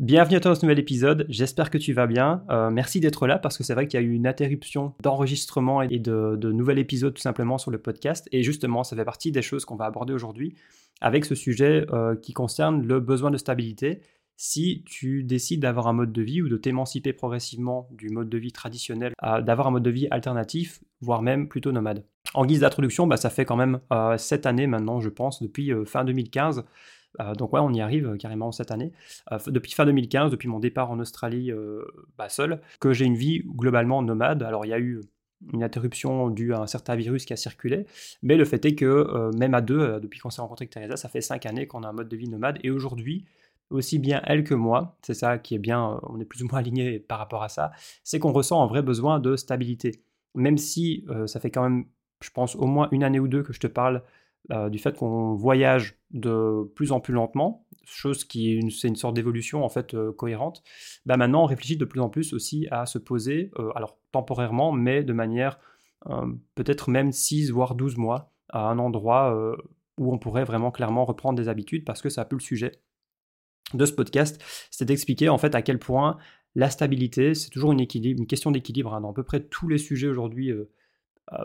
Bienvenue à toi dans ce nouvel épisode, j'espère que tu vas bien. Euh, merci d'être là parce que c'est vrai qu'il y a eu une interruption d'enregistrement et de, nouvel épisode tout simplement sur le podcast. Et justement, ça fait partie des choses qu'on va aborder aujourd'hui avec ce sujet euh, qui concerne le besoin de stabilité. Si tu décides d'avoir un mode de vie ou de t'émanciper progressivement du mode de vie traditionnel, d'avoir un mode de vie alternatif, voire même plutôt nomade. En guise d'introduction, bah, ça fait quand même euh, 7 années maintenant, je pense, depuis euh, fin 2015 euh, donc ouais, on y arrive euh, carrément cette année. Euh, depuis fin 2015, depuis mon départ en Australie bah, seul, que j'ai une vie globalement nomade. Alors il y a eu une interruption due à un certain virus qui a circulé, mais le fait est que même à deux, depuis qu'on s'est rencontré avec Teresa, ça fait cinq années qu'on a un mode de vie nomade, et aujourd'hui, aussi bien elle que moi, c'est ça qui est bien, on est plus ou moins aligné par rapport à ça, c'est qu'on ressent un vrai besoin de stabilité. Même si ça fait quand même, je pense, au moins une année ou deux que je te parle euh, du fait qu'on voyage de plus en plus lentement, chose qui est une, c'est une sorte d'évolution en fait euh, cohérente, bah maintenant on réfléchit de plus en plus aussi à se poser, euh, alors temporairement, mais de manière peut-être même 6 voire 12 mois à un endroit où on pourrait vraiment clairement reprendre des habitudes parce que c'est un peu le sujet de ce podcast, c'est d'expliquer en fait à quel point la stabilité, c'est toujours une, équilibre, une question d'équilibre hein, dans à peu près tous les sujets aujourd'hui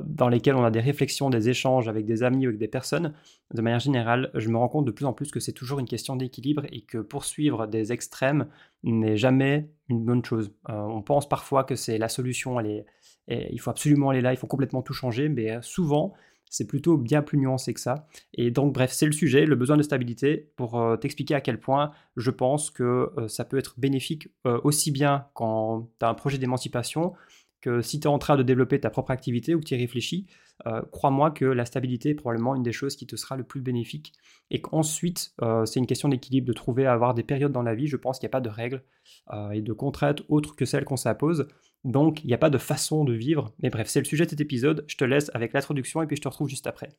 dans lesquels on a des réflexions, des échanges avec des amis ou avec des personnes, de manière générale, je me rends compte de plus en plus que c'est toujours une question d'équilibre et que poursuivre des extrêmes n'est jamais une bonne chose. Euh, on pense parfois que c'est la solution, il faut absolument aller là, il faut complètement tout changer, mais euh, souvent, c'est plutôt bien plus nuancé que ça. Et donc, bref, c'est le sujet, le besoin de stabilité, pour t'expliquer à quel point je pense que ça peut être bénéfique aussi bien quand tu as un projet d'émancipation que si tu es en train de développer ta propre activité ou que tu y réfléchis, euh, crois-moi que la stabilité est probablement une des choses qui te sera le plus bénéfique. Et qu'ensuite, euh, c'est une question d'équilibre, de trouver à avoir des périodes dans la vie. Je pense qu'il n'y a pas de règles euh, et de contraintes autres que celles qu'on s'impose. Donc, il n'y a pas de façon de vivre. Mais bref, c'est le sujet de cet épisode. Je te laisse avec l'introduction et puis je te retrouve juste après.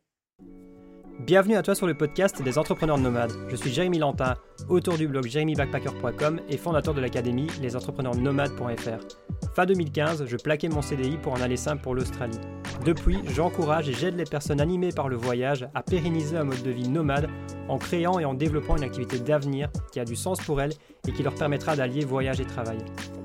Bienvenue à toi sur le podcast des entrepreneurs nomades. Je suis Jérémy Lantin, auteur du blog jérémybackpacker.com et fondateur de l'académie lesentrepreneursnomades.fr. Fin 2015, je plaquais mon CDI pour en aller simple pour l'Australie. Depuis, j'encourage et j'aide les personnes animées par le voyage à pérenniser un mode de vie nomade en créant et en développant une activité d'avenir qui a du sens pour elles et qui leur permettra d'allier voyage et travail.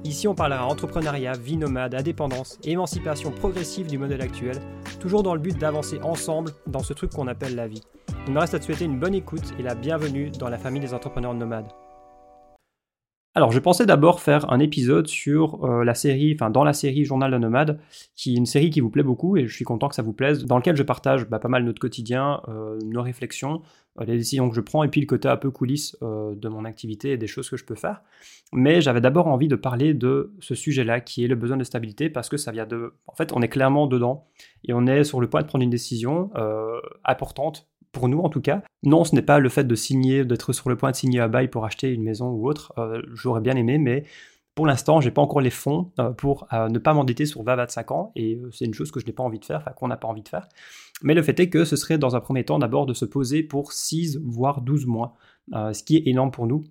Ici, on parlera entrepreneuriat, vie nomade, indépendance émancipation progressive du modèle actuel, toujours dans le but d'avancer ensemble dans ce truc qu'on appelle la vie. Il me reste à te souhaiter une bonne écoute et la bienvenue dans la famille des entrepreneurs nomades. Alors, je pensais d'abord faire un épisode sur euh, la série, enfin dans la série Journal d'un nomade, qui est une série qui vous plaît beaucoup et je suis content que ça vous plaise, dans lequel je partage bah, pas mal notre quotidien, euh, nos réflexions, les décisions que je prends et puis le côté un peu coulisses de mon activité et des choses que je peux faire. Mais j'avais d'abord envie de parler de ce sujet-là, qui est le besoin de stabilité, parce que ça vient de, en fait, on est clairement dedans et on est sur le point de prendre une décision importante pour nous en tout cas. Non, ce n'est pas le fait de signer, d'être sur le point de signer à bail pour acheter une maison ou autre. Euh, j'aurais bien aimé, mais pour l'instant, j'ai pas encore les fonds euh, pour euh, ne pas m'endetter sur 20-25 ans, et c'est une chose que je n'ai pas envie de faire, qu'on n'a pas envie de faire. Mais le fait est que ce serait dans un premier temps d'abord de se poser pour 6 voire 12 mois, ce qui est énorme pour nous.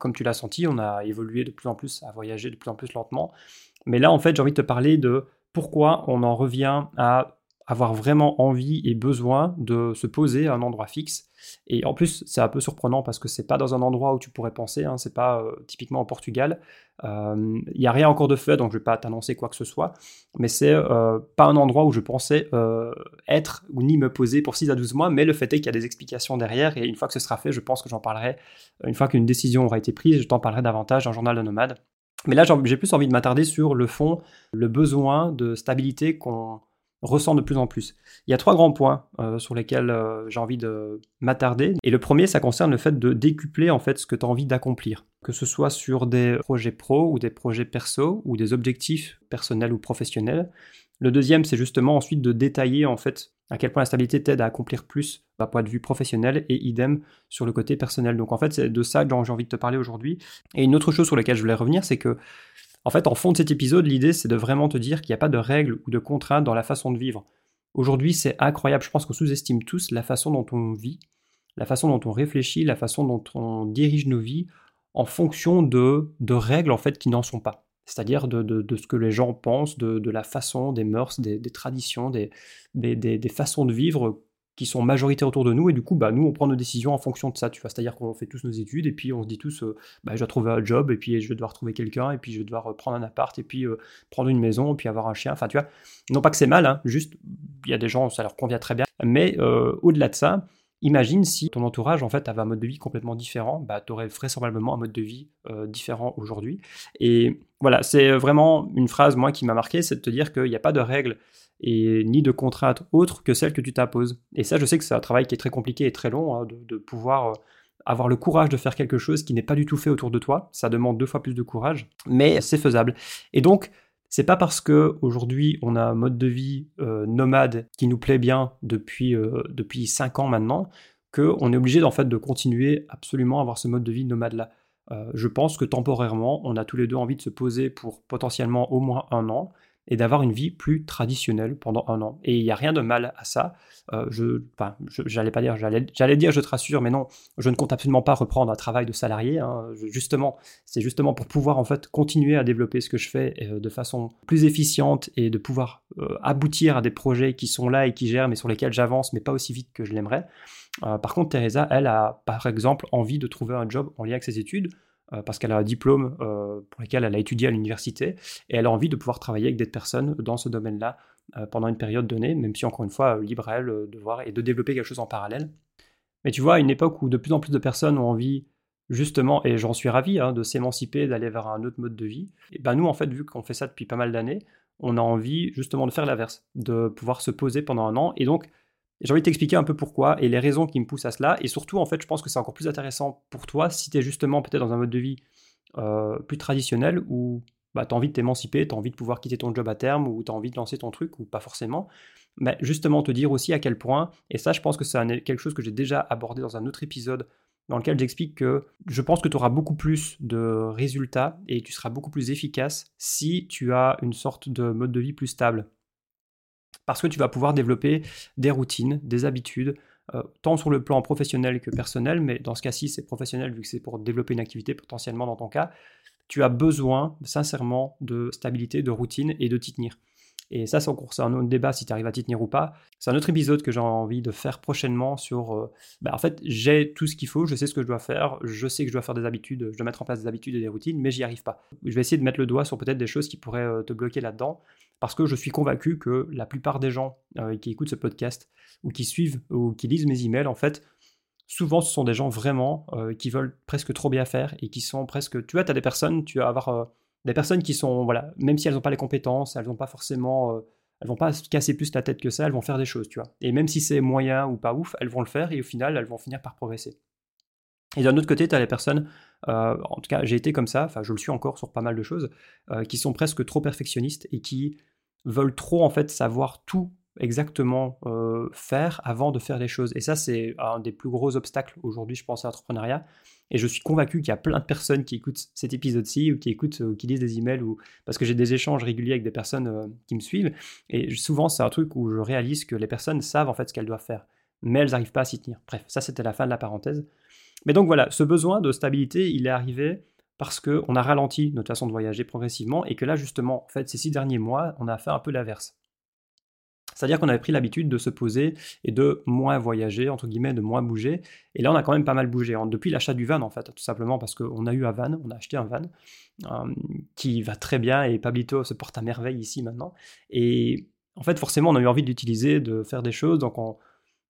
comme tu l'as senti, on a évolué de plus en plus, à voyager de plus en plus lentement. Mais là, en fait, j'ai envie de te parler de pourquoi on en revient à avoir vraiment envie et besoin de se poser à un endroit fixe. Et en plus, c'est un peu surprenant parce que c'est pas dans un endroit où tu pourrais penser, hein, c'est pas euh, typiquement au Portugal. Il euh, n'y a rien encore de fait, donc je vais pas t'annoncer quoi que ce soit. Mais c'est euh, pas un endroit où je pensais être ou ni me poser pour 6 à 12 mois, mais le fait est qu'il y a des explications derrière. Et une fois que ce sera fait, je pense que j'en parlerai. Une fois qu'une décision aura été prise, je t'en parlerai davantage dans Journal de Nomade. Mais là, j'ai plus envie de m'attarder sur le fond, le besoin de stabilité qu'on ressent de plus en plus. Il y a trois grands points euh, sur lesquels euh, j'ai envie de m'attarder. Et le premier, ça concerne le fait de décupler en fait ce que tu as envie d'accomplir, que ce soit sur des projets pro ou des projets perso ou des objectifs personnels ou professionnels. Le deuxième, c'est justement ensuite de détailler en fait à quel point la stabilité t'aide à accomplir plus d'un point de vue professionnel et idem sur le côté personnel. Donc en fait, c'est de ça dont j'ai envie de te parler aujourd'hui. Et une autre chose sur laquelle je voulais revenir, c'est que en fait, en fond de cet épisode, l'idée, c'est de vraiment te dire qu'il n'y a pas de règles ou de contraintes dans la façon de vivre. Aujourd'hui, c'est incroyable. Je pense qu'on sous-estime tous la façon dont on vit, la façon dont on réfléchit, la façon dont on dirige nos vies en fonction de, de règles en fait qui n'en sont pas. C'est-à-dire de, de, ce que les gens pensent, de, la façon, des mœurs, des, traditions, des, des, façons de vivre qui sont majoritaires autour de nous. Et du coup bah nous on prend nos décisions en fonction de ça tu vois. C'est à dire qu'on fait tous nos études et puis on se dit tous euh, bah, je dois trouver un job et puis je vais devoir trouver quelqu'un et puis je vais devoir euh, prendre un appart et puis euh, prendre une maison et puis avoir un chien. Enfin tu vois non pas que c'est mal hein, juste il y a des gens ça leur convient très bien. Mais au-delà de ça Imagine si ton entourage en fait avait un mode de vie complètement différent, bah, tu aurais vraisemblablement un mode de vie différent aujourd'hui. Et voilà, c'est vraiment une phrase moi qui m'a marqué, c'est de te dire qu'il n'y a pas de règles et ni de contraintes autres que celles que tu t'imposes. Et ça, je sais que c'est un travail qui est très compliqué et très long, hein, de, pouvoir euh, avoir le courage de faire quelque chose qui n'est pas du tout fait autour de toi. Ça demande deux fois plus de courage, mais c'est faisable. Et donc, c'est pas parce que aujourd'hui on a un mode de vie euh, nomade qui nous plaît bien depuis euh, depuis cinq ans maintenant qu'on est obligé en fait de continuer absolument à avoir ce mode de vie nomade là. je pense que temporairement, on a tous les deux envie de se poser pour potentiellement au moins un an et d'avoir une vie plus traditionnelle pendant un an. Et il n'y a rien de mal à ça. Euh, je, j'allais pas dire, j'allais, dire, je te rassure, mais non, je ne compte absolument pas reprendre un travail de salarié. Hein. justement, c'est justement pour pouvoir en fait continuer à développer ce que je fais euh, de façon plus efficiente et de pouvoir euh, aboutir à des projets qui sont là et qui gèrent, mais sur lesquels j'avance, mais pas aussi vite que je l'aimerais. par contre, Teresa, elle a par exemple envie de trouver un job en lien avec ses études. Euh, parce qu'elle a un diplôme euh, pour lequel elle a étudié à l'université et elle a envie de pouvoir travailler avec des personnes dans ce domaine-là euh, pendant une période donnée, même si encore une fois, libre à elle de voir et de développer quelque chose en parallèle. Mais tu vois, à une époque où de plus en plus de personnes ont envie justement, et j'en suis ravi, hein, de s'émanciper, d'aller vers un autre mode de vie, et ben nous, en fait, vu qu'on fait ça depuis pas mal d'années, on a envie justement de faire l'inverse, de pouvoir se poser pendant un an. Et donc, j'ai envie de t'expliquer un peu pourquoi et les raisons qui me poussent à cela. Et surtout, en fait, je pense que c'est encore plus intéressant pour toi si tu es justement peut-être dans un mode de vie euh, plus traditionnel où bah, tu as envie de t'émanciper, tu as envie de pouvoir quitter ton job à terme ou tu as envie de lancer ton truc ou pas forcément. Mais justement, te dire aussi à quel point, et ça, je pense que c'est quelque chose que j'ai déjà abordé dans un autre épisode dans lequel j'explique que je pense que tu auras beaucoup plus de résultats et tu seras beaucoup plus efficace si tu as une sorte de mode de vie plus stable parce que tu vas pouvoir développer des routines, des habitudes, euh, tant sur le plan professionnel que personnel, mais dans ce cas-ci, c'est professionnel vu que c'est pour développer une activité potentiellement dans ton cas. Tu as besoin sincèrement de stabilité, de routine et de t'y tenir. Et ça, c'est encore un autre débat si tu arrives à t'y tenir ou pas. C'est un autre épisode que j'ai envie de faire prochainement sur. Euh, bah, en fait, j'ai tout ce qu'il faut, je sais ce que je dois faire, je sais que je dois faire des habitudes, je dois mettre en place des habitudes et des routines, mais j'y arrive pas. Je vais essayer de mettre le doigt sur peut-être des choses qui pourraient euh, te bloquer là-dedans parce que je suis convaincu que la plupart des gens euh, qui écoutent ce podcast ou qui suivent ou qui lisent mes emails, en fait, souvent ce sont des gens vraiment qui veulent presque trop bien faire et qui sont presque. Tu vois, tu as des personnes, tu vas avoir des personnes qui sont, voilà, même si elles n'ont pas les compétences, elles n'ont pas forcément. elles vont pas se casser plus la tête que ça, elles vont faire des choses, tu vois. Et même si c'est moyen ou pas ouf, elles vont le faire et au final, elles vont finir par progresser. Et d'un autre côté, tu as les personnes, en tout cas j'ai été comme ça, enfin je le suis encore sur pas mal de choses, qui sont presque trop perfectionnistes et qui veulent trop en fait savoir tout exactement euh, faire avant de faire les choses. Et ça, c'est un des plus gros obstacles aujourd'hui, je pense, à l'entrepreneuriat. Et je suis convaincu qu'il y a plein de personnes qui écoutent cet épisode-ci ou qui écoutent ou qui lisent des emails ou parce que j'ai des échanges réguliers avec des personnes euh, qui me suivent. Et souvent, c'est un truc où je réalise que les personnes savent en fait ce qu'elles doivent faire, mais elles n'arrivent pas à s'y tenir. Bref, ça, c'était la fin de la parenthèse. Mais donc voilà, ce besoin de stabilité, il est arrivé parce qu'on a ralenti notre façon de voyager progressivement et que là justement, en fait, ces six derniers mois, on a fait un peu l'inverse. C'est-à-dire qu'on avait pris l'habitude de se poser et de moins voyager, entre guillemets, de moins bouger. Et là, on a quand même pas mal bougé. Depuis l'achat du van, en fait, tout simplement parce qu'on a eu un van, on a acheté un van euh, qui va très bien et Pablito se porte à merveille ici maintenant. Et en fait, forcément, on a eu envie d'utiliser, de faire des choses. Donc,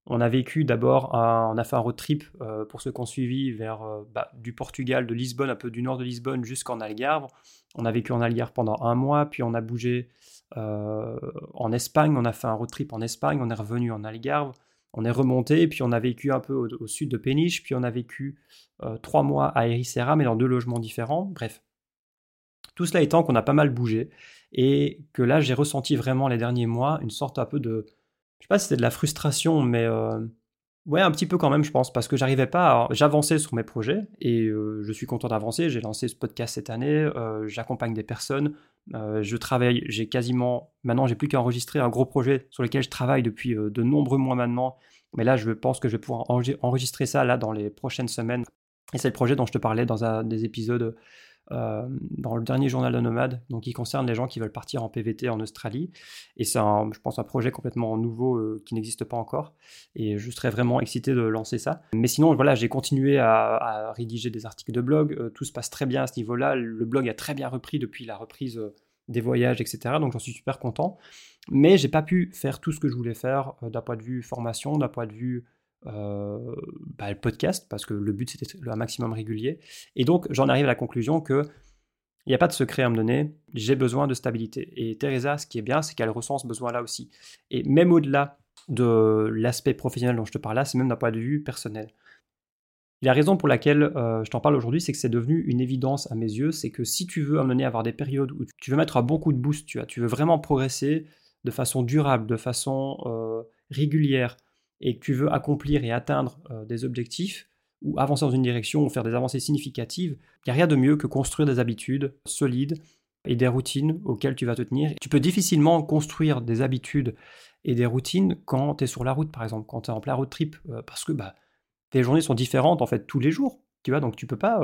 on, a vécu d'abord, on a fait un road trip euh, pour ceux qui ont suivi vers euh, bah, du Portugal, de Lisbonne, un peu du nord de Lisbonne jusqu'en Algarve. On a vécu en Algarve pendant un mois, puis on a bougé euh, en Espagne, on a fait un road trip en Espagne, on est revenu en Algarve, on est remonté, puis on a vécu un peu au, sud de Péniche, puis on a vécu trois mois à Ericeira, mais dans deux logements différents. Bref, tout cela étant qu'on a pas mal bougé, et que là j'ai ressenti vraiment les derniers mois une sorte un peu de je sais pas si c'était de la frustration, mais euh, ouais, un petit peu quand même, je pense, parce que j'arrivais pas J'avançais sur mes projets et euh, je suis content d'avancer. J'ai lancé ce podcast cette année, euh, j'accompagne des personnes, je travaille, j'ai quasiment. Maintenant, j'ai plus qu'à enregistrer un gros projet sur lequel je travaille depuis de nombreux mois maintenant. Mais là, je pense que je vais pouvoir enregistrer ça là dans les prochaines semaines. Et c'est le projet dont je te parlais dans un des épisodes dans le dernier journal de Nomade, donc qui concerne les gens qui veulent partir en PVT en Australie. Et c'est, je pense, un projet complètement nouveau qui n'existe pas encore. Et je serais vraiment excité de lancer ça. Mais sinon, voilà, j'ai continué à, à, rédiger des articles de blog. tout se passe très bien à ce niveau-là. Le blog a très bien repris depuis la reprise des voyages, etc. Donc j'en suis super content. Mais j'ai pas pu faire tout ce que je voulais faire d'un point de vue formation, d'un point de vue euh, bah, le podcast, parce que le but c'était un maximum régulier. Et donc j'en arrive à la conclusion que il n'y a pas de secret à me donner, j'ai besoin de stabilité. Et Teresa, ce qui est bien, c'est qu'elle ressent ce besoin-là aussi. Et même au-delà de l'aspect professionnel dont je te parle là, c'est même d'un point de vue personnel. la raison pour laquelle euh, je t'en parle aujourd'hui, c'est que c'est devenu une évidence à mes yeux, c'est que si tu veux amener à avoir des périodes où tu veux mettre un bon coup de boost, tu, vois, tu veux vraiment progresser de façon durable, de façon euh, régulière, et que tu veux accomplir et atteindre euh, des objectifs, ou avancer dans une direction, ou faire des avancées significatives, il n'y a rien de mieux que construire des habitudes solides et des routines auxquelles tu vas te tenir. Tu peux difficilement construire des habitudes et des routines quand tu es sur la route, par exemple, quand tu es en plein road trip, euh, parce que bah, tes journées sont différentes en fait tous les jours. Tu vois, donc tu peux pas.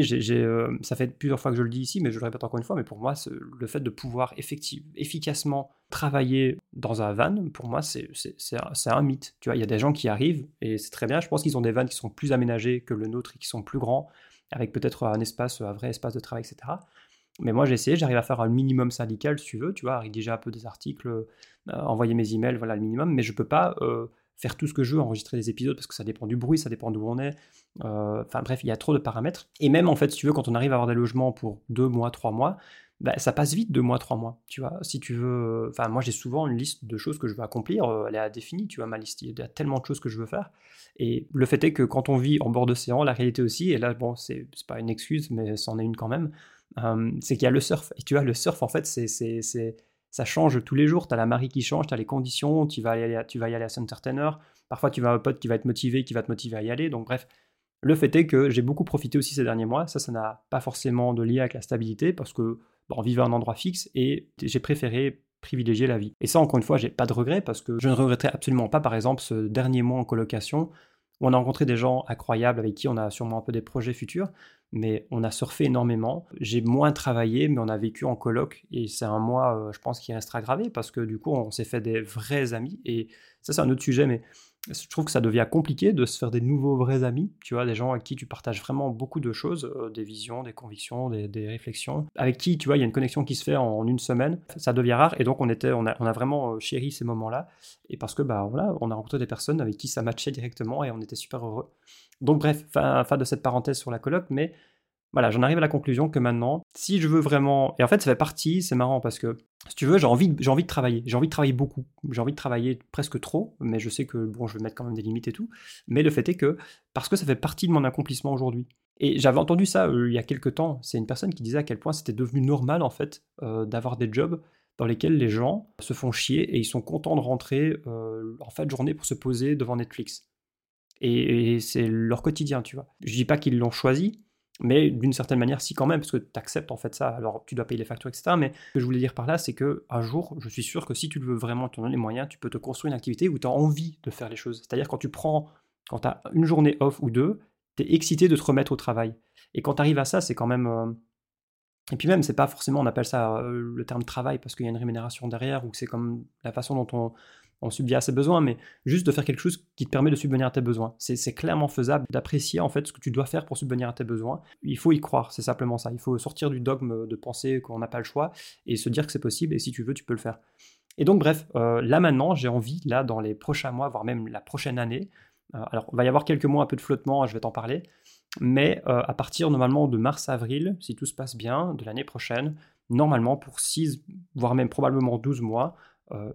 J'ai, euh, ça fait plusieurs fois que je le dis ici, mais je le répète encore une fois. Mais pour moi, le fait de pouvoir effective, efficacement travailler dans un van, pour moi, c'est, un, mythe. Tu vois, il y a des gens qui arrivent et c'est très bien. Je pense qu'ils ont des vannes qui sont plus aménagés que le nôtre et qui sont plus grands, avec peut-être un espace, un vrai espace de travail, etc. Mais moi, j'ai essayé, j'arrive à faire un minimum syndical, si tu veux, tu vois, à rédiger un peu des articles, euh, envoyer mes emails, voilà le minimum, mais je peux pas faire tout ce que je veux, enregistrer des épisodes, parce que ça dépend du bruit, ça dépend d'où on est. Euh, enfin bref, il y a trop de paramètres. Et même en fait, si tu veux, quand on arrive à avoir des logements pour deux mois, trois mois, bah, ça passe vite deux mois, trois mois. Tu vois, si tu veux. Enfin, moi j'ai souvent une liste de choses que je veux accomplir, euh, elle est définie, tu vois, ma liste. Il y a tellement de choses que je veux faire. Et le fait est que quand on vit en bord d'océan, la réalité aussi, et là, bon, c'est pas une excuse, mais c'en est une quand même, euh, c'est qu'il y a le surf. Et tu vois, le surf, en fait, c'est ça change tous les jours. Tu as la marée qui change, tu as les conditions, tu vas, aller tu vas y aller à Center Tenor. Parfois, tu vas un pote qui va être motivé, qui va te motiver à y aller. Donc, bref, le fait est que j'ai beaucoup profité aussi ces derniers mois. Ça, ça n'a pas forcément de lien avec la stabilité parce que on vivait à un endroit fixe et j'ai préféré privilégier la vie. Et ça, encore une fois, j'ai pas de regrets parce que je ne regretterai absolument pas, par exemple, ce dernier mois en colocation où on a rencontré des gens incroyables avec qui on a sûrement un peu des projets futurs mais on a surfé énormément. J'ai moins travaillé, mais on a vécu en coloc et c'est un mois, euh, je pense, qui restera gravé parce que du coup, on s'est fait des vrais amis et ça, c'est un autre sujet, mais je trouve que ça devient compliqué de se faire des nouveaux vrais amis, tu vois, des gens avec qui tu partages vraiment beaucoup de choses, euh, des visions, des convictions, des, réflexions, avec qui, tu vois, il y a une connexion qui se fait en, une semaine, ça devient rare, et donc on, était, on, a, vraiment euh, chéri ces moments-là, et parce que, bah voilà, on a rencontré des personnes avec qui ça matchait directement, et on était super heureux. Donc bref, fin, fin de cette parenthèse sur la coloc, mais voilà, j'en arrive à la conclusion que maintenant, si je veux vraiment, et en fait ça fait partie, c'est marrant parce que si tu veux, j'ai envie, j'ai envie de travailler, j'ai envie de travailler beaucoup, j'ai envie de travailler presque trop, mais je sais que bon, je vais mettre quand même des limites et tout. Mais le fait est que parce que ça fait partie de mon accomplissement aujourd'hui. Et j'avais entendu ça euh, il y a quelques temps. C'est une personne qui disait à quel point c'était devenu normal en fait euh, d'avoir des jobs dans lesquels les gens se font chier et ils sont contents de rentrer euh, en fin de journée pour se poser devant Netflix. Et, et c'est leur quotidien, tu vois. Je dis pas qu'ils l'ont choisi, mais d'une certaine manière, si quand même, parce que tu acceptes en fait ça, alors tu dois payer les factures, etc. Mais ce que je voulais dire par là, c'est que un jour, je suis sûr que si tu veux vraiment, tu en les moyens, tu peux te construire une activité où tu as envie de faire les choses. C'est-à-dire quand tu prends, quand tu as une journée off ou deux, tu es excité de te remettre au travail. Et quand tu arrives à ça, c'est quand même. Euh, et puis même, c'est pas forcément, on appelle ça euh, le terme travail parce qu'il y a une rémunération derrière, ou que c'est comme la façon dont on, on subvient à ses besoins, mais juste de faire quelque chose qui te permet de subvenir à tes besoins. C'est clairement faisable d'apprécier en fait ce que tu dois faire pour subvenir à tes besoins. Il faut y croire, c'est simplement ça. Il faut sortir du dogme de penser qu'on n'a pas le choix et se dire que c'est possible et si tu veux, tu peux le faire. Et donc bref, euh, là maintenant, j'ai envie, là dans les prochains mois, voire même la prochaine année, euh, alors il va y avoir quelques mois un peu de flottement, je vais t'en parler, mais euh, à partir normalement de mars-avril, si tout se passe bien, de l'année prochaine, normalement pour 6, voire même probablement 12 mois,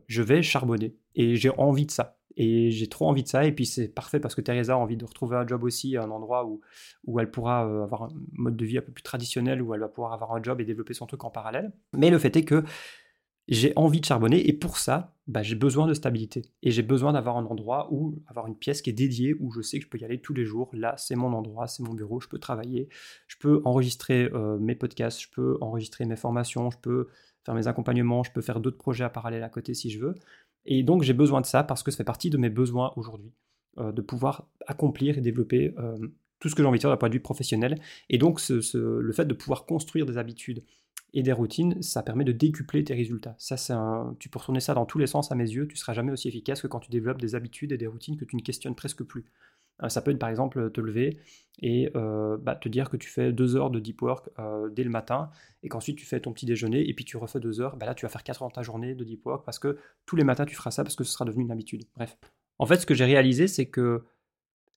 je vais charbonner. Et j'ai envie de ça. Et j'ai trop envie de ça. Et puis c'est parfait parce que Teresa a envie de retrouver un job aussi, un endroit où, où elle pourra euh, avoir un mode de vie un peu plus traditionnel, où elle va pouvoir avoir un job et développer son truc en parallèle. Mais le fait est que j'ai envie de charbonner et pour ça, bah, j'ai besoin de stabilité. Et j'ai besoin d'avoir un endroit où, avoir une pièce qui est dédiée, où je sais que je peux y aller tous les jours. Là, c'est mon endroit, c'est mon bureau, je peux travailler, je peux enregistrer euh, mes podcasts, je peux enregistrer mes formations, je peux faire mes accompagnements, je peux faire d'autres projets à parallèle à côté si je veux. Et donc j'ai besoin de ça parce que ça fait partie de mes besoins aujourd'hui, euh, de pouvoir accomplir et développer euh, tout ce que j'ai envie de faire d'un point de vue professionnel. Et donc, le fait de pouvoir construire des habitudes et des routines, ça permet de décupler tes résultats. Ça, c'est tu peux retourner ça dans tous les sens à mes yeux, tu seras jamais aussi efficace que quand tu développes des habitudes et des routines que tu ne questionnes presque plus. Euh, ça peut être par exemple te lever et euh, bah, te dire que tu fais deux heures de deep work euh, dès le matin et qu'ensuite tu fais ton petit déjeuner et puis tu refais deux heures. Bah, là, tu vas faire quatre heures de ta journée de deep work parce que tous les matins tu feras ça parce que ce sera devenu une habitude. Bref. En fait, ce que j'ai réalisé, c'est que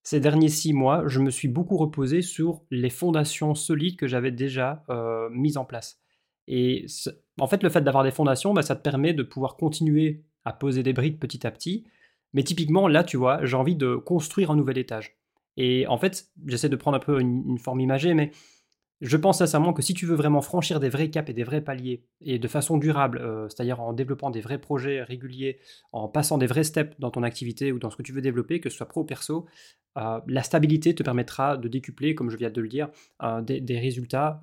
ces derniers six mois, je me suis beaucoup reposé sur les fondations solides que j'avais déjà mises en place. Et en fait, le fait d'avoir des fondations, bah, ça te permet de pouvoir continuer à poser des briques petit à petit. Mais typiquement, là, tu vois, j'ai envie de construire un nouvel étage. Et en fait, j'essaie de prendre un peu une, forme imagée, mais je pense sincèrement que si tu veux vraiment franchir des vrais caps et des vrais paliers, et de façon durable, euh, c'est-à-dire en développant des vrais projets réguliers, en passant des vrais steps dans ton activité ou dans ce que tu veux développer, que ce soit pro ou perso, euh, la stabilité te permettra de décupler, comme je viens de le dire, euh, des, résultats,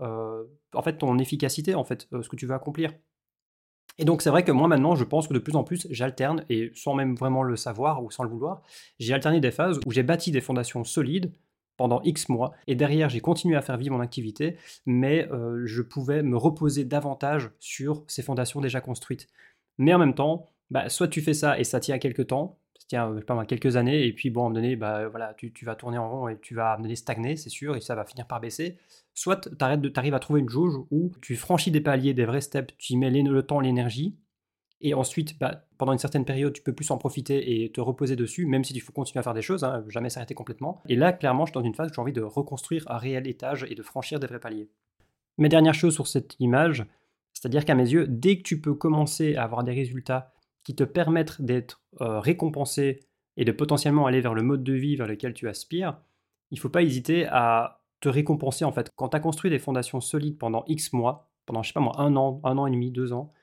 en fait ton efficacité, en fait, ce que tu veux accomplir. Et donc c'est vrai que moi maintenant, je pense que de plus en plus, j'alterne, et sans même vraiment le savoir ou sans le vouloir, j'ai alterné des phases où j'ai bâti des fondations solides pendant X mois, et derrière j'ai continué à faire vivre mon activité, mais je pouvais me reposer davantage sur ces fondations déjà construites. Mais en même temps, bah, soit tu fais ça et ça tient quelques temps, tiens, pas quelques années, et puis bon, à un moment donné, bah, voilà, tu, vas tourner en rond et tu vas à stagner, c'est sûr, et ça va finir par baisser. Soit tu arrives à trouver une jauge où tu franchis des paliers, des vrais steps, tu y mets le temps, l'énergie, et ensuite, bah, pendant une certaine période, tu peux plus en profiter et te reposer dessus, même si tu faut continuer à faire des choses, hein, jamais s'arrêter complètement. Et là, clairement, je suis dans une phase où j'ai envie de reconstruire un réel étage et de franchir des vrais paliers. Mais dernière chose sur cette image, c'est-à-dire qu'à mes yeux, dès que tu peux commencer à avoir des résultats qui te permettent d'être euh, récompensé et de potentiellement aller vers le mode de vie vers lequel tu aspires, il ne faut pas hésiter à te récompenser en fait. Quand tu as construit des fondations solides pendant X mois, pendant je sais pas moi, un an, un an et demi, deux ans,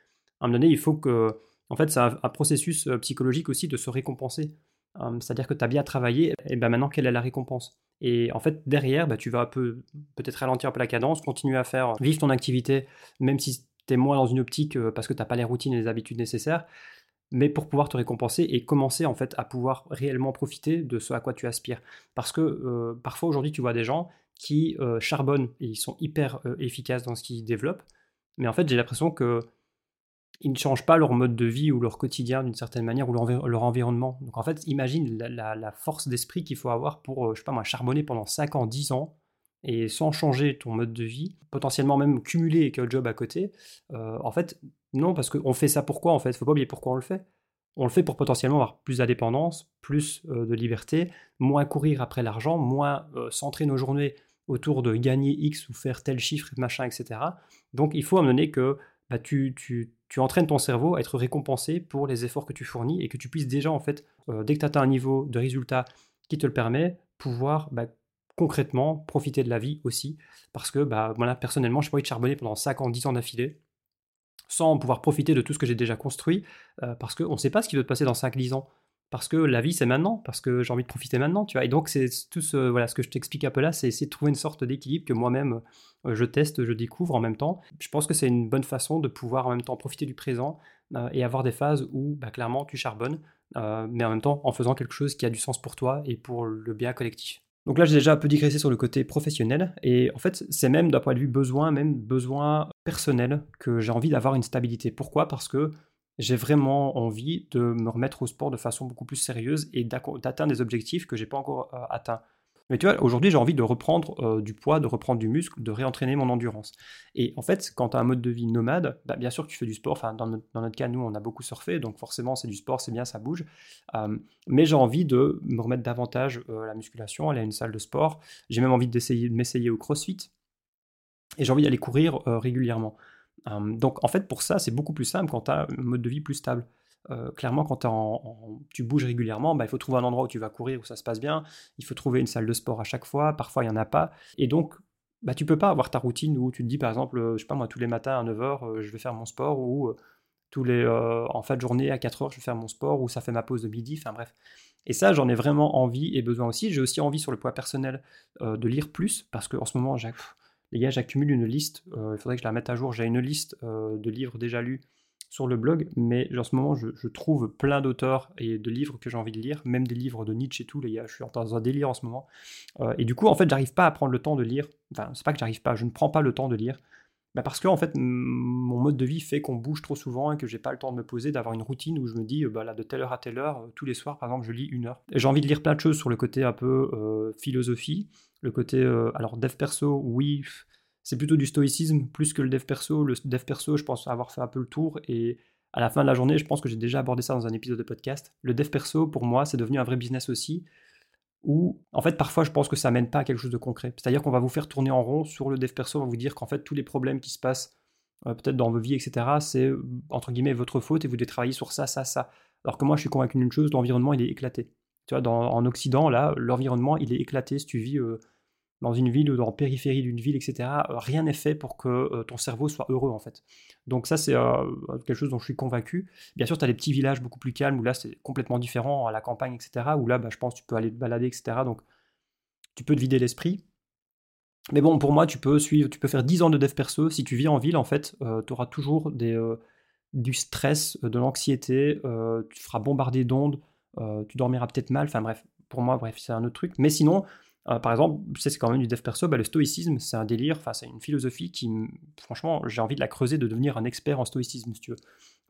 à un moment donné, il faut que. En fait, c'est un, processus euh, psychologique aussi de se récompenser. Hum, c'est-à-dire que tu as bien travaillé, et ben maintenant, quelle est la récompense? Et en fait, derrière, bah, tu vas peut, peut-être ralentir un peu la cadence, continuer à faire vivre ton activité, même si tu es moins dans une optique euh, parce que tu n'as pas les routines et les habitudes nécessaires mais pour pouvoir te récompenser et commencer en fait à pouvoir réellement profiter de ce à quoi tu aspires. Parce que euh, parfois aujourd'hui tu vois des gens qui euh, charbonnent et ils sont hyper euh, efficaces dans ce qu'ils développent, mais en fait j'ai l'impression que ils ne changent pas leur mode de vie ou leur quotidien d'une certaine manière ou leur, environnement. Donc en fait imagine la, force d'esprit qu'il faut avoir pour, je sais pas moi, charbonner pendant 5 ans, 10 ans et sans changer ton mode de vie, potentiellement même cumuler avec un job à côté, en fait, non, parce qu'on fait ça pourquoi en fait? Faut pas oublier pourquoi on le fait. On le fait pour potentiellement avoir plus d'indépendance, plus euh, de liberté, moins courir après l'argent, moins euh, centrer nos journées autour de gagner X ou faire tel chiffre, machin, etc. Donc il faut amener que bah, tu, tu, entraînes ton cerveau à être récompensé pour les efforts que tu fournis et que tu puisses déjà, en fait, euh, dès que tu atteins un niveau de résultat qui te le permet, pouvoir bah, concrètement profiter de la vie aussi. Parce que bah, personnellement, je n'ai pas envie de charbonner pendant 5 ans, 10 ans d'affilée sans pouvoir profiter de tout ce que j'ai déjà construit, euh, parce qu'on ne sait pas ce qui va te passer dans 5-10 ans. Parce que la vie, c'est maintenant, parce que j'ai envie de profiter maintenant, tu vois. Et donc, c'est tout ce, voilà, ce que je t'explique un peu là, c'est essayer de trouver une sorte d'équilibre que moi-même, euh, je teste, je découvre en même temps. Je pense que c'est une bonne façon de pouvoir en même temps profiter du présent euh, et avoir des phases où, bah, clairement, tu charbonnes, mais en même temps en faisant quelque chose qui a du sens pour toi et pour le bien collectif. Donc là, j'ai déjà un peu digressé sur le côté professionnel, et en fait, c'est même d'un point de vue besoin, même besoin personnel, que j'ai envie d'avoir une stabilité. Pourquoi? Parce que j'ai vraiment envie de me remettre au sport de façon beaucoup plus sérieuse et d'atteindre des objectifs que j'ai pas encore euh, atteints. Mais tu vois, aujourd'hui, j'ai envie de reprendre euh, du poids, de reprendre du muscle, de réentraîner mon endurance. Et en fait, quand tu un mode de vie nomade, bah, bien sûr que tu fais du sport. Dans notre, cas, nous, on a beaucoup surfé, donc forcément, c'est du sport, c'est bien, ça bouge. Euh, mais j'ai envie de me remettre davantage à euh, la musculation, aller à une salle de sport. J'ai même envie d'essayer de m'essayer au crossfit. Et j'ai envie d'aller courir régulièrement. donc, en fait, pour ça, c'est beaucoup plus simple quand tu as un mode de vie plus stable. Euh, clairement, quand tu bouges régulièrement, bah, il faut trouver un endroit où tu vas courir, où ça se passe bien. Il faut trouver une salle de sport à chaque fois. Parfois, il n'y en a pas. Et donc, bah, tu peux pas avoir ta routine où tu te dis, par exemple, euh, je sais pas moi, tous les matins à 9h, euh, je vais faire mon sport, ou tous les, en fin de journée à 4h, je vais faire mon sport, ou ça fait ma pause de midi. Enfin bref. Et ça, j'en ai vraiment envie et besoin aussi. J'ai aussi envie sur le poids personnel de lire plus, parce qu'en ce moment, les gars, j'accumule une liste. il faudrait que je la mette à jour. J'ai une liste de livres déjà lus sur le blog, mais en ce moment, je, trouve plein d'auteurs et de livres que j'ai envie de lire, même des livres de Nietzsche et tout, les gars, je suis dans un délire en ce moment. Euh, et du coup, en fait, j'arrive pas à prendre le temps de lire. Enfin, c'est pas que j'arrive pas, je ne prends pas le temps de lire. Bah parce que en fait, mon mode de vie fait qu'on bouge trop souvent et que j'ai pas le temps de me poser, d'avoir une routine où je me dis, bah là, de telle heure à telle heure, euh, tous les soirs, par exemple, je lis une heure. J'ai envie de lire plein de choses sur le côté un peu euh, philosophie, le côté, alors dev perso, oui, c'est plutôt du stoïcisme plus que le dev perso. Le dev perso, je pense avoir fait un peu le tour et à la fin de la journée, je pense que j'ai déjà abordé ça dans un épisode de podcast. Le dev perso, pour moi, c'est devenu un vrai business aussi, où, en fait, parfois, je pense que ça mène pas à quelque chose de concret. C'est-à-dire qu'on va vous faire tourner en rond sur le dev perso, on va vous dire qu'en fait, tous les problèmes qui se passent, euh, peut-être dans vos vies, etc., c'est, entre guillemets, votre faute et vous devez travailler sur ça, ça, ça. Alors que moi, je suis convaincu d'une chose, l'environnement, il est éclaté. Tu vois, en Occident, là, l'environnement, il est éclaté. Si tu vis euh, dans une ville ou dans la périphérie d'une ville, etc., euh, rien n'est fait pour que euh, ton cerveau soit heureux en fait. Donc ça c'est euh, quelque chose dont je suis convaincu. Bien sûr, tu as des petits villages beaucoup plus calmes où là c'est complètement différent, à la campagne, etc., où là bah, je pense tu peux aller te balader, etc. Donc tu peux te vider l'esprit. Mais bon, pour moi, tu peux suivre, tu peux faire 10 ans de dev perso. Si tu vis en ville, en fait, tu auras toujours du stress, de l'anxiété, tu feras bombarder d'ondes, tu dormiras peut-être mal. Enfin bref, pour moi, bref, c'est un autre truc. Mais sinon, euh, par exemple, c'est quand même du dev perso, bah, le stoïcisme, c'est un délire, enfin, c'est une philosophie qui, franchement, j'ai envie de la creuser, de devenir un expert en stoïcisme, si tu veux.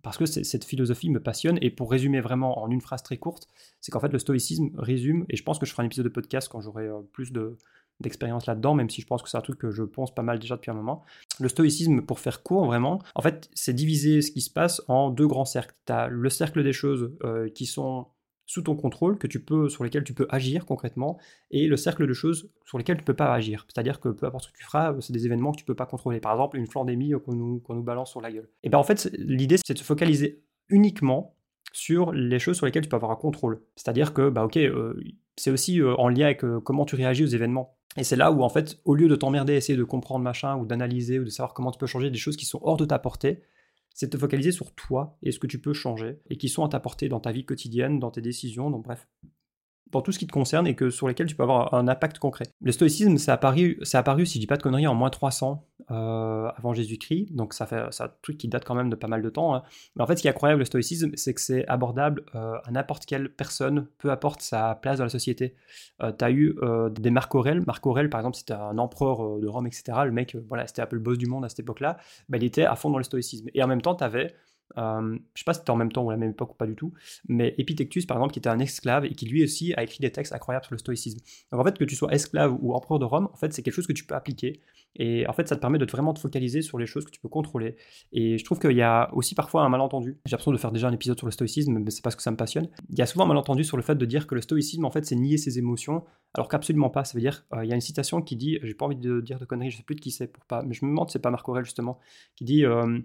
Parce que cette philosophie me passionne, et pour résumer vraiment en une phrase très courte, c'est qu'en fait, le stoïcisme résume, et je pense que je ferai un épisode de podcast quand j'aurai euh, plus de, d'expérience là-dedans, même si je pense que c'est un truc que je pense pas mal déjà depuis un moment. Le stoïcisme, pour faire court vraiment, en fait, c'est diviser ce qui se passe en deux grands cercles. Tu as le cercle des choses euh, qui sont sous ton contrôle, que tu peux, sur lesquels tu peux agir concrètement, et le cercle de choses sur lesquelles tu ne peux pas agir. C'est-à-dire que peu importe ce que tu feras, c'est des événements que tu ne peux pas contrôler. Par exemple, une flandémie qu'on nous, nous balance sur la gueule. Et bien en fait, l'idée, c'est de se focaliser uniquement sur les choses sur lesquelles tu peux avoir un contrôle. C'est-à-dire que, bah ok, euh, c'est aussi euh, en lien avec euh, comment tu réagis aux événements. Et c'est là où, en fait, au lieu de t'emmerder, essayer de comprendre machin, ou d'analyser, ou de savoir comment tu peux changer des choses qui sont hors de ta portée, c'est de te focaliser sur toi et ce que tu peux changer et qui sont à ta portée dans ta vie quotidienne, dans tes décisions, donc bref, dans tout ce qui te concerne et que sur lesquels tu peux avoir un impact concret. Le stoïcisme, ça a apparu, apparu si je dis pas de conneries, en moins 300 euh, avant Jésus-Christ, donc ça fait c'est un truc qui date quand même de pas mal de temps. Hein. Mais en fait, ce qui est incroyable le stoïcisme, c'est que c'est abordable euh, à n'importe quelle personne, peu importe sa place dans la société. Euh, tu as eu des Marc Aurèle, Marc Aurèle par exemple, c'était un empereur de Rome, etc. Le mec, voilà, c'était un peu le boss du monde à cette époque-là, bah, il était à fond dans le stoïcisme. Et en même temps, tu avais euh, je sais pas si c'était en même temps ou à la même époque ou pas du tout, mais Epictetus par exemple qui était un esclave et qui lui aussi a écrit des textes incroyables sur le stoïcisme. Donc en fait que tu sois esclave ou empereur de Rome, en fait c'est quelque chose que tu peux appliquer et en fait ça te permet de vraiment te focaliser sur les choses que tu peux contrôler. Et je trouve qu'il y a aussi parfois un malentendu. J'ai l'impression de faire déjà un épisode sur le stoïcisme, mais c'est parce que ça me passionne. Il y a souvent un malentendu sur le fait de dire que le stoïcisme en fait c'est nier ses émotions, alors qu'absolument pas. Ça veut dire, euh, il y a une citation qui dit, j'ai pas envie de dire de conneries, je sais plus de qui c'est pour pas, mais je me demande c'est pas Marc Aurèle justement, qui dit euh,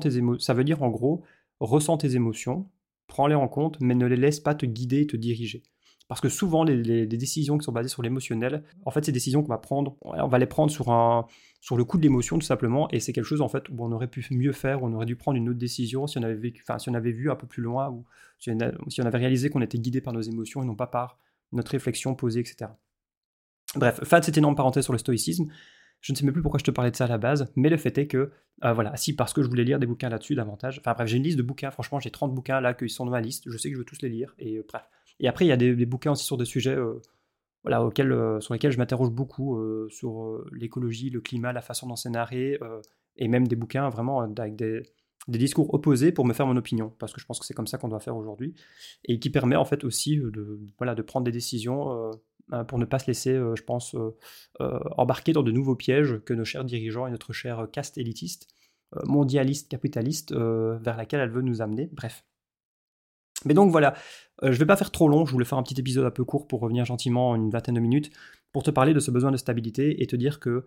tes émotions. Ça veut dire en gros ressens tes émotions, prends-les en compte, mais ne les laisse pas te guider et te diriger. Parce que souvent, les, décisions qui sont basées sur l'émotionnel, en fait, ces décisions qu'on va prendre, on va les prendre sur, un, sur le coup de l'émotion, tout simplement, et c'est quelque chose, en fait, où on aurait pu mieux faire, on aurait dû prendre une autre décision si on avait, vécu, enfin, si on avait vu un peu plus loin, ou si on, avait réalisé qu'on était guidé par nos émotions et non pas par notre réflexion posée, etc. Bref, fin de cette énorme parenthèse sur le stoïcisme. Je ne sais même plus pourquoi je te parlais de ça à la base, mais le fait est que, euh, voilà, si parce que je voulais lire des bouquins là-dessus davantage. Enfin bref, j'ai une liste de bouquins, franchement, j'ai 30 bouquins là qui sont dans ma liste, je sais que je veux tous les lire, et euh, bref. Et après, il y a des, bouquins aussi sur des sujets euh, voilà, auxquels, sur lesquels je m'interroge beaucoup, sur l'écologie, le climat, la façon d'en scénarer, et même des bouquins vraiment avec des, discours opposés pour me faire mon opinion, parce que je pense que c'est comme ça qu'on doit faire aujourd'hui, et qui permet en fait aussi de, voilà, de prendre des décisions euh, pour ne pas se laisser, euh, je pense, euh, embarquer dans de nouveaux pièges que nos chers dirigeants et notre chère caste élitiste, mondialiste, capitaliste, vers laquelle elle veut nous amener. Bref. Mais donc voilà, je ne vais pas faire trop long, je voulais faire un petit épisode un peu court pour revenir gentiment en une vingtaine de minutes, pour te parler de ce besoin de stabilité et te dire que...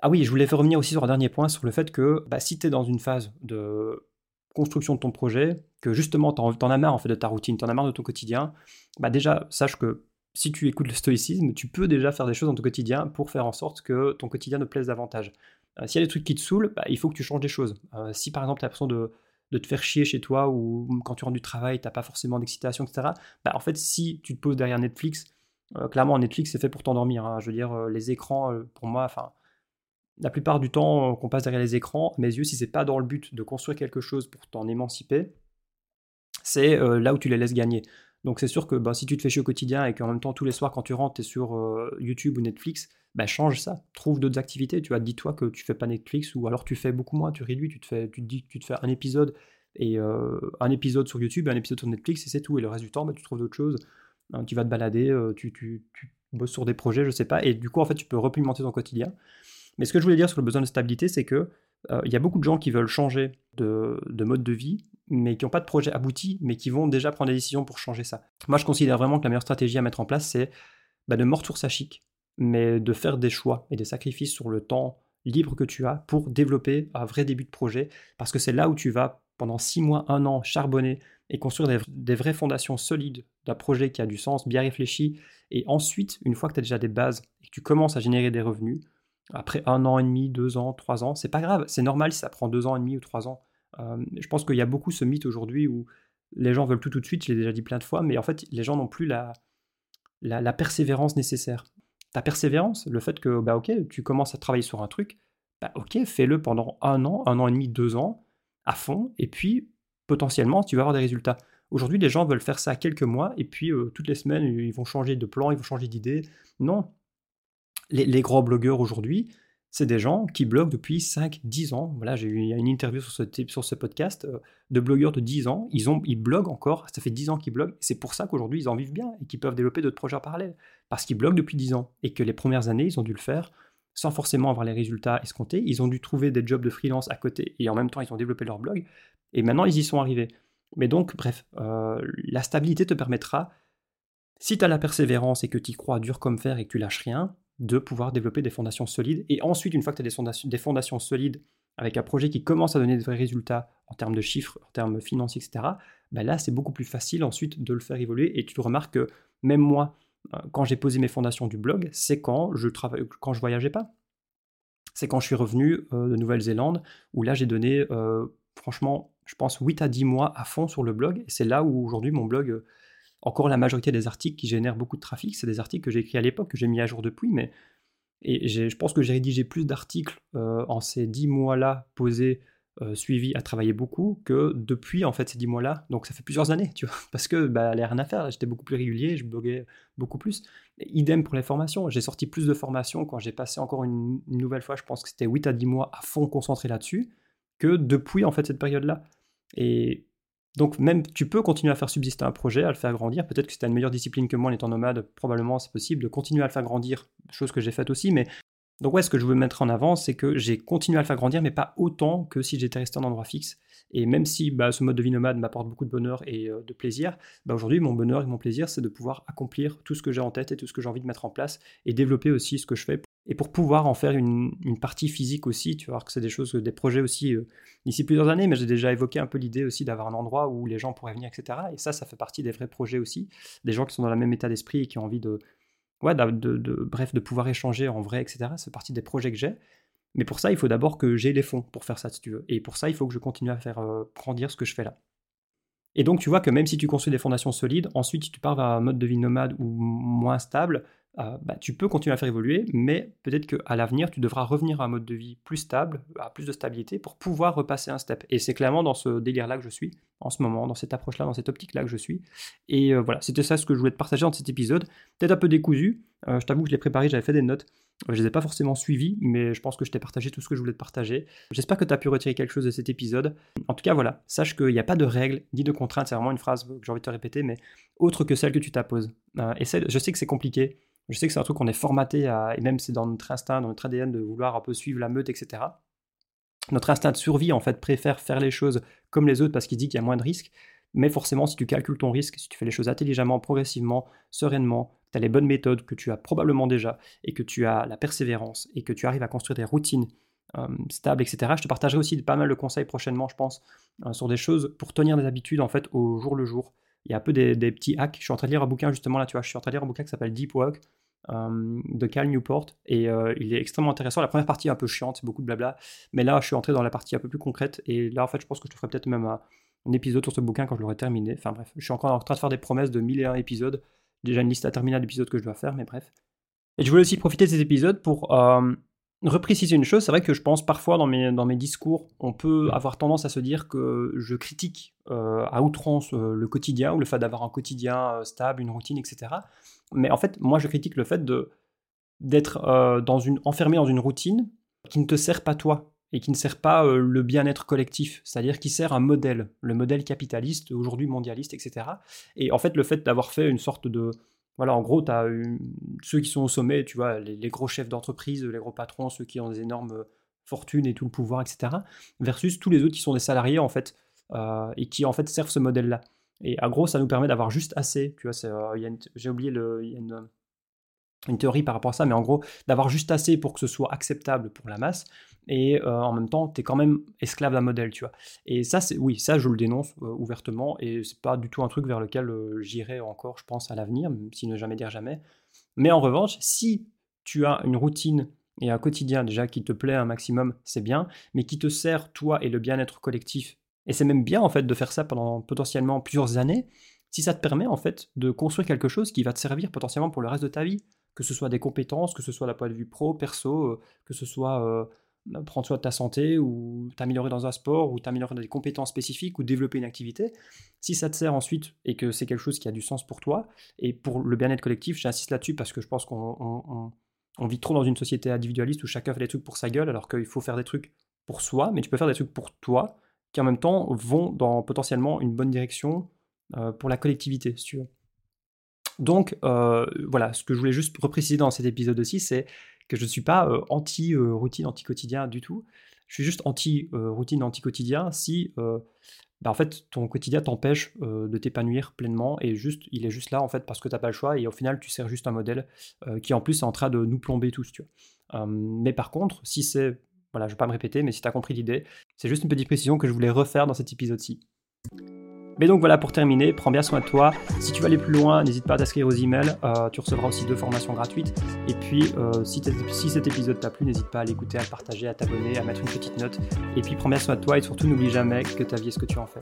Ah oui, je voulais faire revenir aussi sur un dernier point, sur le fait que bah, si tu es dans une phase de construction de ton projet, que justement t'en, en as marre en fait de ta routine, t'en as marre de ton quotidien, bah déjà sache que si tu écoutes le stoïcisme, tu peux déjà faire des choses dans ton quotidien pour faire en sorte que ton quotidien te plaise davantage. Euh, s'il y a des trucs qui te saoulent, bah, il faut que tu changes des choses. Euh, si par exemple tu as l'impression de, de, te faire chier chez toi ou quand tu rentres du travail, tu n'as pas forcément d'excitation, etc., bah, en fait, si tu te poses derrière Netflix, euh, clairement Netflix c'est fait pour t'endormir. Hein. je veux dire, les écrans, pour moi, enfin, la plupart du temps qu'on passe derrière les écrans, à mes yeux, si c'est pas dans le but de construire quelque chose pour t'en émanciper, c'est là où tu les laisses gagner. Donc c'est sûr que ben, si tu te fais chier au quotidien et qu'en même temps tous les soirs quand tu rentres, tu es sur YouTube ou Netflix, ben, change ça, trouve d'autres activités, tu dis-toi que tu fais pas Netflix ou alors tu fais beaucoup moins, tu réduis, tu te fais, tu dis tu te fais un épisode et un épisode sur YouTube, un épisode sur Netflix et c'est tout, et le reste du temps, ben, tu trouves d'autres choses, hein, tu vas te balader, tu, tu, tu, bosses sur des projets, je sais pas, et du coup en fait tu peux repimenter ton quotidien. Mais ce que je voulais dire sur le besoin de stabilité, c'est que il y a beaucoup de gens qui veulent changer de, de mode de vie, mais qui n'ont pas de projet abouti, mais qui vont déjà prendre des décisions pour changer ça. Moi, je considère vraiment que la meilleure stratégie à mettre en place, c'est bah, de mordre sur sa chic, mais de faire des choix et des sacrifices sur le temps libre que tu as pour développer un vrai début de projet, parce que c'est là où tu vas, pendant six mois, un an, charbonner et construire des, vraies fondations solides d'un projet qui a du sens, bien réfléchi, et ensuite, une fois que tu as déjà des bases et que tu commences à générer des revenus, après un an et demi, deux ans, trois ans, c'est pas grave, c'est normal si ça prend deux ans et demi ou trois ans. Euh, je pense qu'il y a beaucoup ce mythe aujourd'hui où les gens veulent tout tout de suite, je l'ai déjà dit plein de fois, mais en fait, les gens n'ont plus la, la, persévérance nécessaire. Ta persévérance, le fait que, bah ok, tu commences à travailler sur un truc, bah ok, fais-le pendant un an, un an et demi, deux ans, à fond, et puis potentiellement, tu vas avoir des résultats. Aujourd'hui, les gens veulent faire ça quelques mois, et puis euh, toutes les semaines, ils vont changer de plan, ils vont changer d'idée. Non. Les, les gros blogueurs aujourd'hui, c'est des gens qui bloguent depuis 5-10 ans. Voilà, j'ai eu une interview sur ce, sur ce podcast euh, de blogueurs de 10 ans. Ils, ont, ils bloguent encore, ça fait 10 ans qu'ils bloguent. C'est pour ça qu'aujourd'hui, ils en vivent bien et qu'ils peuvent développer d'autres projets en parallèle. Parce qu'ils bloguent depuis 10 ans et que les premières années, ils ont dû le faire sans forcément avoir les résultats escomptés. Ils ont dû trouver des jobs de freelance à côté et en même temps, ils ont développé leur blog. Et maintenant, ils y sont arrivés. Mais donc, bref, euh, la stabilité te permettra, si tu as la persévérance et que tu crois dur comme fer et que tu lâches rien, de pouvoir développer des fondations solides. Et ensuite, une fois que tu as des fondations, des solides, avec un projet qui commence à donner de vrais résultats en termes de chiffres, en termes financiers, etc., ben là, c'est beaucoup plus facile ensuite de le faire évoluer. Et tu remarques que même moi, euh, quand j'ai posé mes fondations du blog, c'est quand je travaille, quand je voyageais pas. C'est quand je suis revenu euh, de Nouvelle-Zélande, où là, j'ai donné, euh, franchement, je pense 8 à 10 mois à fond sur le blog. Et c'est là où aujourd'hui, mon blog encore la majorité des articles qui génèrent beaucoup de trafic, c'est des articles que j'ai écrits à l'époque, que j'ai mis à jour depuis, mais et je pense que j'ai rédigé plus d'articles euh, en ces dix mois-là posés, euh, suivis, à travailler beaucoup, que depuis en fait ces dix mois-là. Donc ça fait plusieurs années, tu vois, parce que bah, rien à faire. J'étais beaucoup plus régulier, je bloguais beaucoup plus. idem pour les formations. J'ai sorti plus de formations quand j'ai passé encore une, une, nouvelle fois, je pense que c'était 8 à 10 mois à fond concentré là-dessus, que depuis en fait cette période-là. Et donc même tu peux continuer à faire subsister un projet, à le faire grandir. Peut-être que c'est une meilleure discipline que moi en étant nomade, probablement c'est possible de continuer à le faire grandir, chose que j'ai faite aussi. Mais donc ouais, ce que je veux mettre en avant, c'est que j'ai continué à le faire grandir, mais pas autant que si j'étais resté en endroit fixe. Et même si bah, ce mode de vie nomade m'apporte beaucoup de bonheur et euh, de plaisir, bah, aujourd'hui mon bonheur et mon plaisir, c'est de pouvoir accomplir tout ce que j'ai en tête et tout ce que j'ai envie de mettre en place et développer aussi ce que je fais et pour pouvoir en faire une, partie physique aussi, tu vois, que c'est des choses, des projets aussi euh, d'ici plusieurs années, mais j'ai déjà évoqué un peu l'idée aussi d'avoir un endroit où les gens pourraient venir, etc. Et ça, ça fait partie des vrais projets aussi, des gens qui sont dans le même état d'esprit et qui ont envie de, ouais, de, bref, de pouvoir échanger en vrai, etc. C'est partie des projets que j'ai. Mais pour ça, il faut d'abord que j'ai les fonds pour faire ça, si tu veux. Et pour ça, il faut que je continue à faire euh, grandir ce que je fais là. Et donc, tu vois que même si tu construis des fondations solides, ensuite, si tu pars vers un mode de vie nomade ou moins stable, euh, bah, tu peux continuer à faire évoluer, mais peut-être qu'à l'avenir, tu devras revenir à un mode de vie plus stable, à plus de stabilité, pour pouvoir repasser un step. Et c'est clairement dans ce délire-là que je suis, en ce moment, dans cette approche-là, dans cette optique-là que je suis. Et euh, voilà, c'était ça ce que je voulais te partager dans cet épisode. Peut-être un peu décousu, euh, je t'avoue que je l'ai préparé, j'avais fait des notes, je ne les ai pas forcément suivies, mais je pense que je t'ai partagé tout ce que je voulais te partager. J'espère que tu as pu retirer quelque chose de cet épisode. En tout cas, voilà, sache qu'il n'y a pas de règles ni de contraintes, c'est vraiment une phrase que j'ai envie de te répéter, mais autre que celle que tu t'imposes. et je sais que c'est compliqué, je sais que c'est un truc qu'on est formaté à, et même c'est dans notre instinct, dans notre ADN de vouloir un peu suivre la meute, etc. Notre instinct de survie, en fait, préfère faire les choses comme les autres parce qu'il dit qu'il y a moins de risques. Mais forcément, si tu calcules ton risque, si tu fais les choses intelligemment, progressivement, sereinement, tu as les bonnes méthodes que tu as probablement déjà, et que tu as la persévérance, et que tu arrives à construire des routines euh, stables, etc. Je te partagerai aussi pas mal de conseils prochainement, je pense, euh, sur des choses pour tenir des habitudes, en fait, au jour le jour il y a un peu des, petits hacks. Je suis en train de lire un bouquin justement là, tu vois, je suis en train de lire un bouquin qui s'appelle Deep Work euh, de Cal Newport et euh, il est extrêmement intéressant. La première partie est un peu chiante, c'est beaucoup de blabla, mais là je suis entré dans la partie un peu plus concrète et là en fait je pense que je te ferai peut-être même un, épisode sur ce bouquin quand je l'aurai terminé. Enfin bref, je suis encore en train de faire des promesses de 1001 épisodes. Déjà une liste à terminer d'épisodes que je dois faire, mais bref. Et je voulais aussi profiter de ces épisodes pour euh, repréciser une chose, c'est vrai que je pense parfois dans mes, dans mes discours, on peut avoir tendance à se dire que je critique euh, à outrance euh, le quotidien ou le fait d'avoir un quotidien euh, stable, une routine, etc. Mais en fait, moi, je critique le fait de d'être dans une, enfermé dans une routine qui ne te sert pas toi et qui ne sert pas le bien-être collectif, c'est-à-dire qui sert un modèle, le modèle capitaliste, aujourd'hui mondialiste, etc. Et en fait, le fait d'avoir fait une sorte de, voilà, en gros, tu as ceux qui sont au sommet, tu vois, les, gros chefs d'entreprise, les gros patrons, ceux qui ont des énormes fortunes et tout le pouvoir, etc., versus tous les autres qui sont des salariés, en fait, euh, et qui, en fait, servent ce modèle-là. Et à gros, ça nous permet d'avoir juste assez, tu vois, euh, j'ai oublié, le, y une théorie par rapport à ça, mais en gros, d'avoir juste assez pour que ce soit acceptable pour la masse, et euh, en même temps, tu es quand même esclave d'un modèle, tu vois. Et ça, c'est oui, ça, je le dénonce euh, ouvertement, et c'est pas du tout un truc vers lequel euh, j'irai encore, je pense, à l'avenir, si ne jamais dire jamais. Mais en revanche, si tu as une routine et un quotidien déjà qui te plaît un maximum, c'est bien, mais qui te sert, toi et le bien-être collectif, et c'est même bien en fait de faire ça pendant potentiellement plusieurs années, si ça te permet en fait de construire quelque chose qui va te servir potentiellement pour le reste de ta vie que ce soit des compétences, que ce soit la point de vue pro, perso, que ce soit prendre soin de ta santé ou t'améliorer dans un sport ou t'améliorer dans des compétences spécifiques ou développer une activité, si ça te sert ensuite et que c'est quelque chose qui a du sens pour toi et pour le bien-être collectif, j'insiste là-dessus parce que je pense qu'on vit trop dans une société individualiste où chacun fait des trucs pour sa gueule alors qu'il faut faire des trucs pour soi, mais tu peux faire des trucs pour toi qui en même temps vont dans potentiellement une bonne direction euh, pour la collectivité, si tu veux. Donc euh, voilà, ce que je voulais juste repréciser dans cet épisode aussi, c'est que je ne suis pas anti-routine, anti-quotidien du tout. Je suis juste anti-routine, anti-quotidien si bah, en fait ton quotidien t'empêche de t'épanouir pleinement et juste il est juste là en fait parce que tu n'as pas le choix et au final tu sers juste un modèle qui en plus est en train de nous plomber tous. Tu vois. mais par contre, si c'est voilà, je ne vais pas me répéter, mais si tu as compris l'idée, c'est juste une petite précision que je voulais refaire dans cet épisode-ci. Mais donc voilà, pour terminer, prends bien soin de toi. Si tu veux aller plus loin, n'hésite pas à t'inscrire aux emails. Euh, tu recevras aussi deux formations gratuites. Et puis, euh, si, si, cet épisode t'a plu, n'hésite pas à l'écouter, à le partager, à t'abonner, à mettre une petite note. Et puis, prends bien soin de toi et surtout, n'oublie jamais que ta vie est ce que tu en fais.